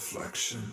Reflection.